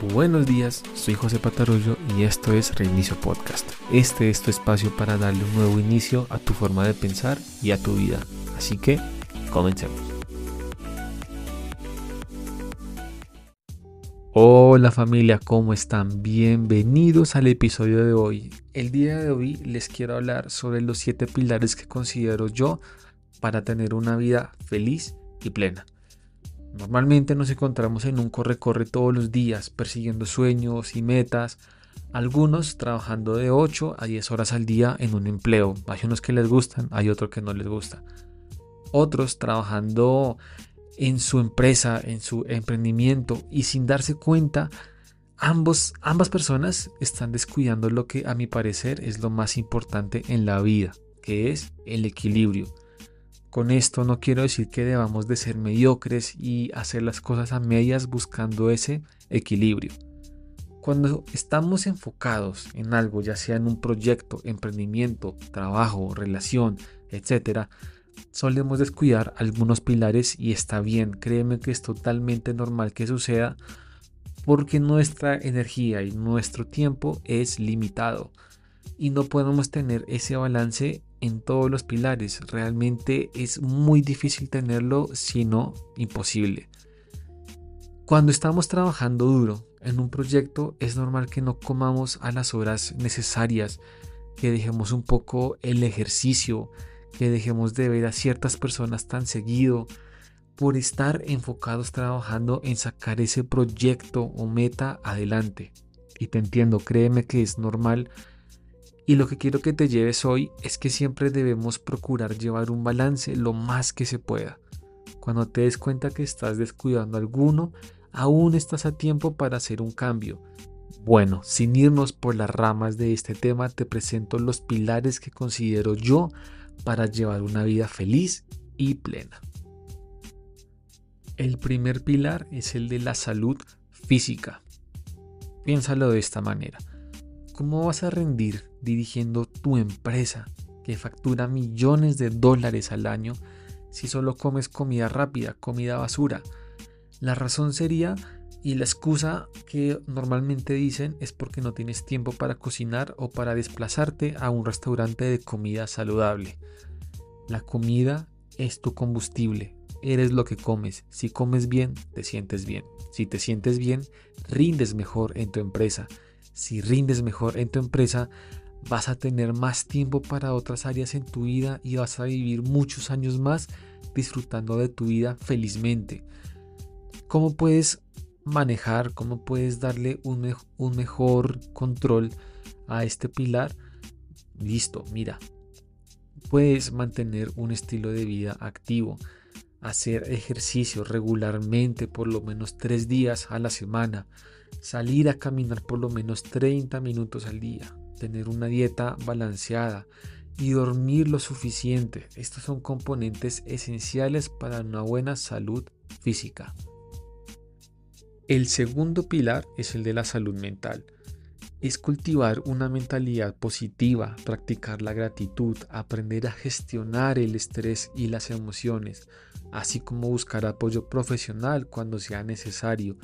Buenos días, soy José Patarullo y esto es Reinicio Podcast. Este es tu espacio para darle un nuevo inicio a tu forma de pensar y a tu vida. Así que, comencemos. Hola familia, ¿cómo están? Bienvenidos al episodio de hoy. El día de hoy les quiero hablar sobre los siete pilares que considero yo para tener una vida feliz y plena. Normalmente nos encontramos en un corre-corre todos los días, persiguiendo sueños y metas, algunos trabajando de 8 a 10 horas al día en un empleo. Hay unos que les gustan, hay otros que no les gusta. Otros trabajando en su empresa, en su emprendimiento y sin darse cuenta, ambos, ambas personas están descuidando lo que a mi parecer es lo más importante en la vida, que es el equilibrio. Con esto no quiero decir que debamos de ser mediocres y hacer las cosas a medias buscando ese equilibrio. Cuando estamos enfocados en algo, ya sea en un proyecto, emprendimiento, trabajo, relación, etc., solemos descuidar algunos pilares y está bien, créeme que es totalmente normal que suceda porque nuestra energía y nuestro tiempo es limitado y no podemos tener ese balance en todos los pilares. Realmente es muy difícil tenerlo, sino imposible. Cuando estamos trabajando duro en un proyecto, es normal que no comamos a las horas necesarias, que dejemos un poco el ejercicio, que dejemos de ver a ciertas personas tan seguido, por estar enfocados trabajando en sacar ese proyecto o meta adelante. Y te entiendo, créeme que es normal y lo que quiero que te lleves hoy es que siempre debemos procurar llevar un balance lo más que se pueda. Cuando te des cuenta que estás descuidando alguno, aún estás a tiempo para hacer un cambio. Bueno, sin irnos por las ramas de este tema, te presento los pilares que considero yo para llevar una vida feliz y plena. El primer pilar es el de la salud física. Piénsalo de esta manera. ¿Cómo vas a rendir dirigiendo tu empresa que factura millones de dólares al año si solo comes comida rápida, comida basura? La razón sería, y la excusa que normalmente dicen es porque no tienes tiempo para cocinar o para desplazarte a un restaurante de comida saludable. La comida es tu combustible, eres lo que comes. Si comes bien, te sientes bien. Si te sientes bien, rindes mejor en tu empresa. Si rindes mejor en tu empresa, vas a tener más tiempo para otras áreas en tu vida y vas a vivir muchos años más disfrutando de tu vida felizmente. ¿Cómo puedes manejar, cómo puedes darle un, un mejor control a este pilar? Listo, mira, puedes mantener un estilo de vida activo, hacer ejercicio regularmente por lo menos tres días a la semana, salir a caminar por lo menos 30 minutos al día, tener una dieta balanceada y dormir lo suficiente. Estos son componentes esenciales para una buena salud física. El segundo pilar es el de la salud mental. Es cultivar una mentalidad positiva, practicar la gratitud, aprender a gestionar el estrés y las emociones, así como buscar apoyo profesional cuando sea necesario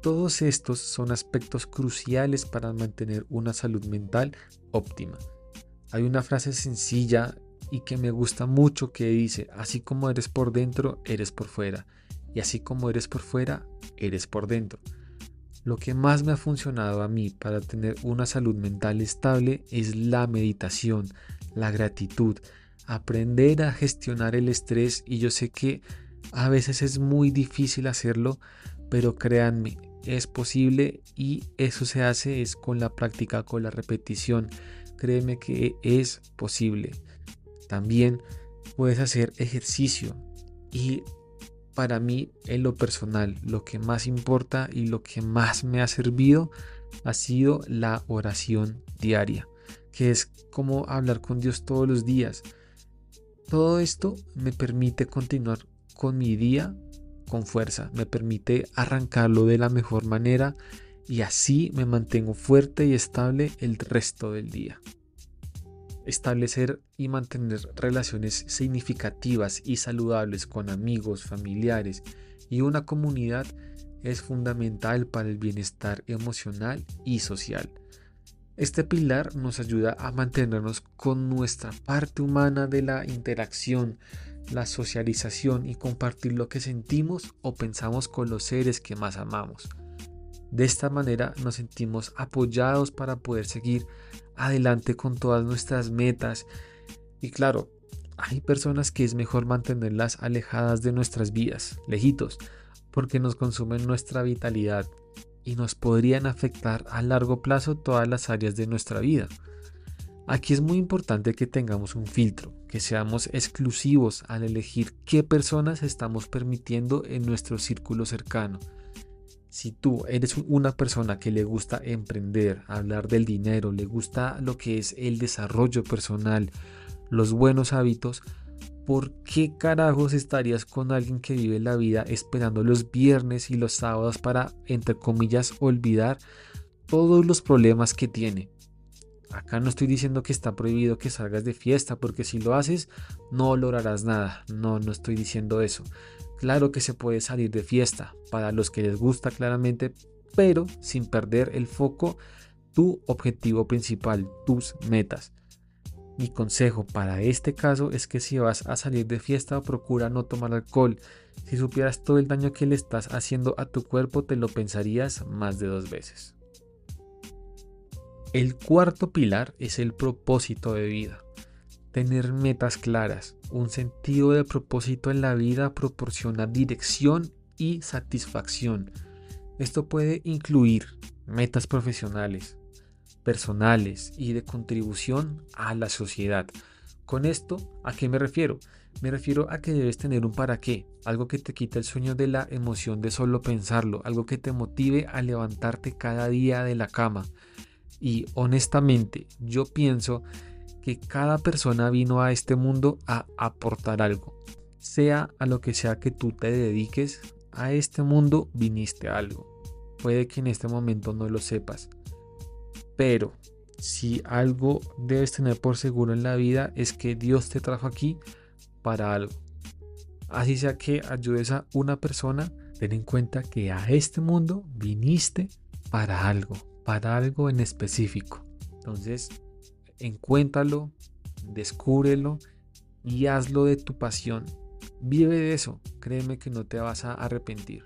todos estos son aspectos cruciales para mantener una salud mental óptima. Hay una frase sencilla y que me gusta mucho que dice, así como eres por dentro, eres por fuera. Y así como eres por fuera, eres por dentro. Lo que más me ha funcionado a mí para tener una salud mental estable es la meditación, la gratitud, aprender a gestionar el estrés y yo sé que a veces es muy difícil hacerlo, pero créanme, es posible y eso se hace es con la práctica, con la repetición. Créeme que es posible. También puedes hacer ejercicio y para mí en lo personal lo que más importa y lo que más me ha servido ha sido la oración diaria, que es como hablar con Dios todos los días. Todo esto me permite continuar con mi día con fuerza, me permite arrancarlo de la mejor manera y así me mantengo fuerte y estable el resto del día. Establecer y mantener relaciones significativas y saludables con amigos, familiares y una comunidad es fundamental para el bienestar emocional y social. Este pilar nos ayuda a mantenernos con nuestra parte humana de la interacción, la socialización y compartir lo que sentimos o pensamos con los seres que más amamos. De esta manera nos sentimos apoyados para poder seguir adelante con todas nuestras metas. Y claro, hay personas que es mejor mantenerlas alejadas de nuestras vidas, lejitos, porque nos consumen nuestra vitalidad y nos podrían afectar a largo plazo todas las áreas de nuestra vida. Aquí es muy importante que tengamos un filtro, que seamos exclusivos al elegir qué personas estamos permitiendo en nuestro círculo cercano. Si tú eres una persona que le gusta emprender, hablar del dinero, le gusta lo que es el desarrollo personal, los buenos hábitos, ¿por qué carajos estarías con alguien que vive la vida esperando los viernes y los sábados para, entre comillas, olvidar todos los problemas que tiene? Acá no estoy diciendo que está prohibido que salgas de fiesta, porque si lo haces no lograrás nada. No, no estoy diciendo eso. Claro que se puede salir de fiesta, para los que les gusta claramente, pero sin perder el foco, tu objetivo principal, tus metas. Mi consejo para este caso es que si vas a salir de fiesta procura no tomar alcohol. Si supieras todo el daño que le estás haciendo a tu cuerpo te lo pensarías más de dos veces. El cuarto pilar es el propósito de vida. Tener metas claras, un sentido de propósito en la vida proporciona dirección y satisfacción. Esto puede incluir metas profesionales, personales y de contribución a la sociedad. Con esto, ¿a qué me refiero? Me refiero a que debes tener un para qué, algo que te quita el sueño de la emoción de solo pensarlo, algo que te motive a levantarte cada día de la cama, y honestamente, yo pienso que cada persona vino a este mundo a aportar algo. Sea a lo que sea que tú te dediques, a este mundo viniste a algo. Puede que en este momento no lo sepas. Pero si algo debes tener por seguro en la vida es que Dios te trajo aquí para algo. Así sea que ayudes a una persona, ten en cuenta que a este mundo viniste para algo para algo en específico. Entonces, encuéntralo, descúbrelo y hazlo de tu pasión. Vive de eso, créeme que no te vas a arrepentir.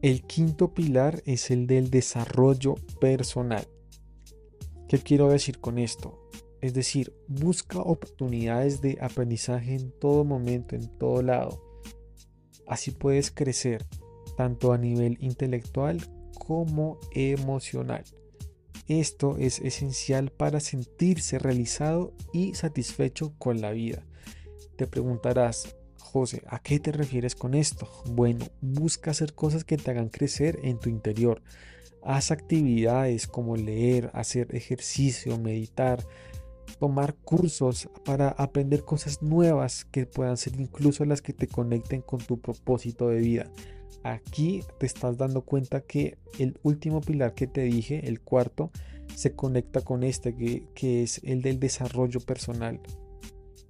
El quinto pilar es el del desarrollo personal. ¿Qué quiero decir con esto? Es decir, busca oportunidades de aprendizaje en todo momento, en todo lado. Así puedes crecer, tanto a nivel intelectual como emocional. Esto es esencial para sentirse realizado y satisfecho con la vida. Te preguntarás, José, ¿a qué te refieres con esto? Bueno, busca hacer cosas que te hagan crecer en tu interior. Haz actividades como leer, hacer ejercicio, meditar, tomar cursos para aprender cosas nuevas que puedan ser incluso las que te conecten con tu propósito de vida. Aquí te estás dando cuenta que el último pilar que te dije, el cuarto, se conecta con este, que, que es el del desarrollo personal.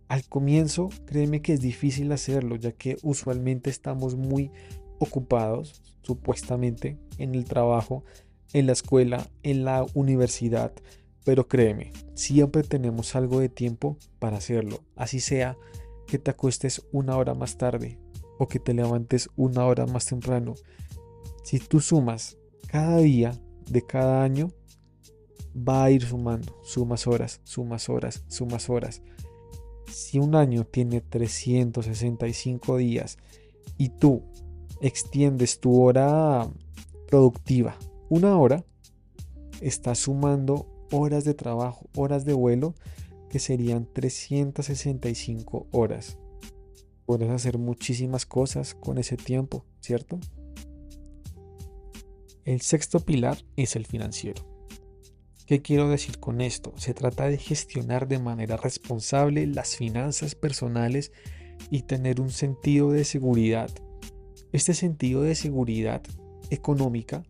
Al comienzo, créeme que es difícil hacerlo, ya que usualmente estamos muy ocupados, supuestamente, en el trabajo, en la escuela, en la universidad, pero créeme, siempre tenemos algo de tiempo para hacerlo, así sea que te acuestes una hora más tarde, o que te levantes una hora más temprano. Si tú sumas cada día de cada año, va a ir sumando, sumas horas, sumas horas, sumas horas. Si un año tiene 365 días y tú extiendes tu hora productiva una hora, estás sumando horas de trabajo, horas de vuelo, que serían 365 horas. Puedes hacer muchísimas cosas con ese tiempo, ¿cierto? El sexto pilar es el financiero. ¿Qué quiero decir con esto? Se trata de gestionar de manera responsable las finanzas personales y tener un sentido de seguridad. Este sentido de seguridad económica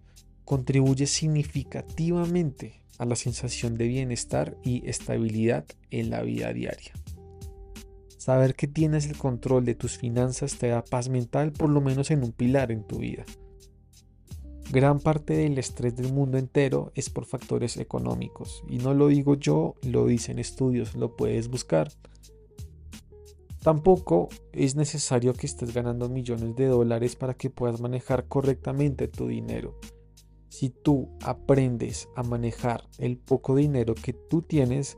contribuye significativamente a la sensación de bienestar y estabilidad en la vida diaria. Saber que tienes el control de tus finanzas te da paz mental por lo menos en un pilar en tu vida. Gran parte del estrés del mundo entero es por factores económicos. Y no lo digo yo, lo dicen estudios, lo puedes buscar. Tampoco es necesario que estés ganando millones de dólares para que puedas manejar correctamente tu dinero. Si tú aprendes a manejar el poco dinero que tú tienes,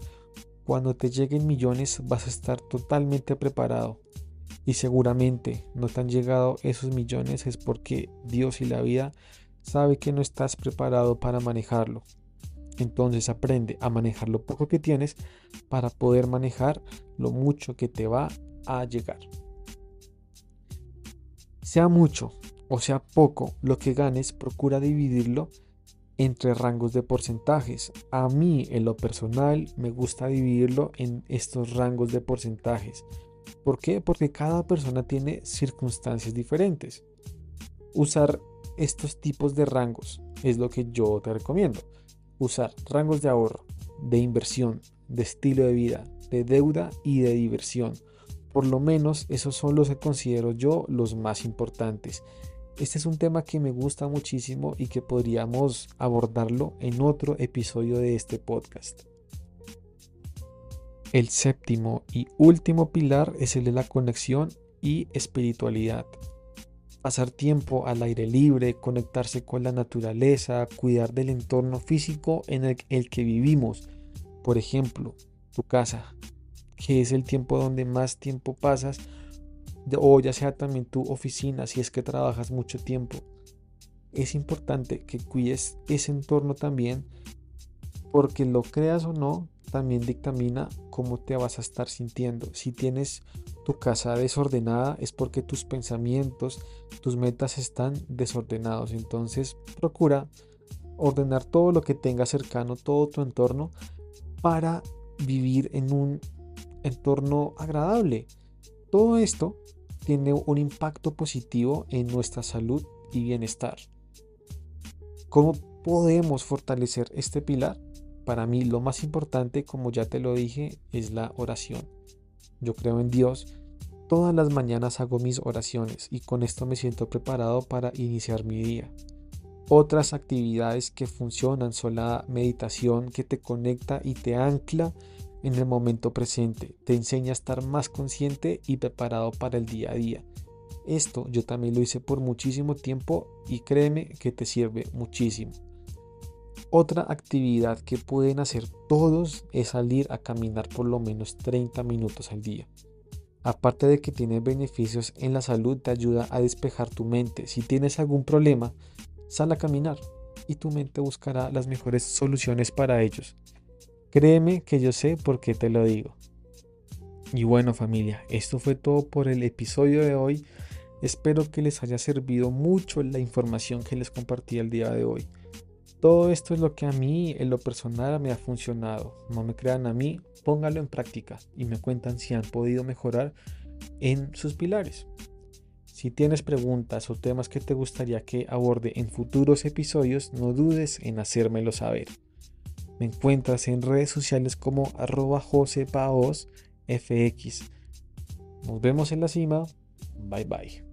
cuando te lleguen millones vas a estar totalmente preparado. Y seguramente no te han llegado esos millones es porque Dios y la vida sabe que no estás preparado para manejarlo. Entonces aprende a manejar lo poco que tienes para poder manejar lo mucho que te va a llegar. Sea mucho o sea poco lo que ganes, procura dividirlo entre rangos de porcentajes. A mí en lo personal me gusta dividirlo en estos rangos de porcentajes. ¿Por qué? Porque cada persona tiene circunstancias diferentes. Usar estos tipos de rangos es lo que yo te recomiendo. Usar rangos de ahorro, de inversión, de estilo de vida, de deuda y de diversión. Por lo menos esos son los que considero yo los más importantes. Este es un tema que me gusta muchísimo y que podríamos abordarlo en otro episodio de este podcast. El séptimo y último pilar es el de la conexión y espiritualidad pasar tiempo al aire libre, conectarse con la naturaleza, cuidar del entorno físico en el, que vivimos. Por ejemplo, tu casa, que es el tiempo donde más tiempo pasas, o ya sea también tu oficina, si es que trabajas mucho tiempo. Es importante que cuides ese entorno también, porque lo creas o no, también dictamina cómo te vas a estar sintiendo. Si tienes tu casa desordenada es porque tus pensamientos, tus metas están desordenados. Entonces procura ordenar todo lo que tengas cercano, todo tu entorno, para vivir en un entorno agradable. Todo esto tiene un impacto positivo en nuestra salud y bienestar. ¿Cómo podemos fortalecer este pilar? Para mí lo más importante, como ya te lo dije, es la oración. Yo creo en Dios. Todas las mañanas hago mis oraciones y con esto me siento preparado para iniciar mi día. Otras actividades que funcionan son la meditación que te conecta y te ancla en el momento presente, te enseña a estar más consciente y preparado para el día a día. Esto yo también lo hice por muchísimo tiempo y créeme que te sirve muchísimo. Otra actividad que pueden hacer todos es salir a caminar por lo menos 30 minutos al día. Aparte de que tiene beneficios en la salud, te ayuda a despejar tu mente. Si tienes algún problema, sal a caminar y tu mente buscará las mejores soluciones para ellos. Créeme que yo sé por qué te lo digo. Y bueno familia, esto fue todo por el episodio de hoy. Espero que les haya servido mucho la información que les compartí el día de hoy. Todo esto es lo que a mí en lo personal me ha funcionado. No me crean a mí, póngalo en práctica y me cuentan si han podido mejorar en sus pilares. Si tienes preguntas o temas que te gustaría que aborde en futuros episodios, no dudes en hacérmelo saber. Me encuentras en redes sociales como arroba josepaosfx. Nos vemos en la cima. Bye bye.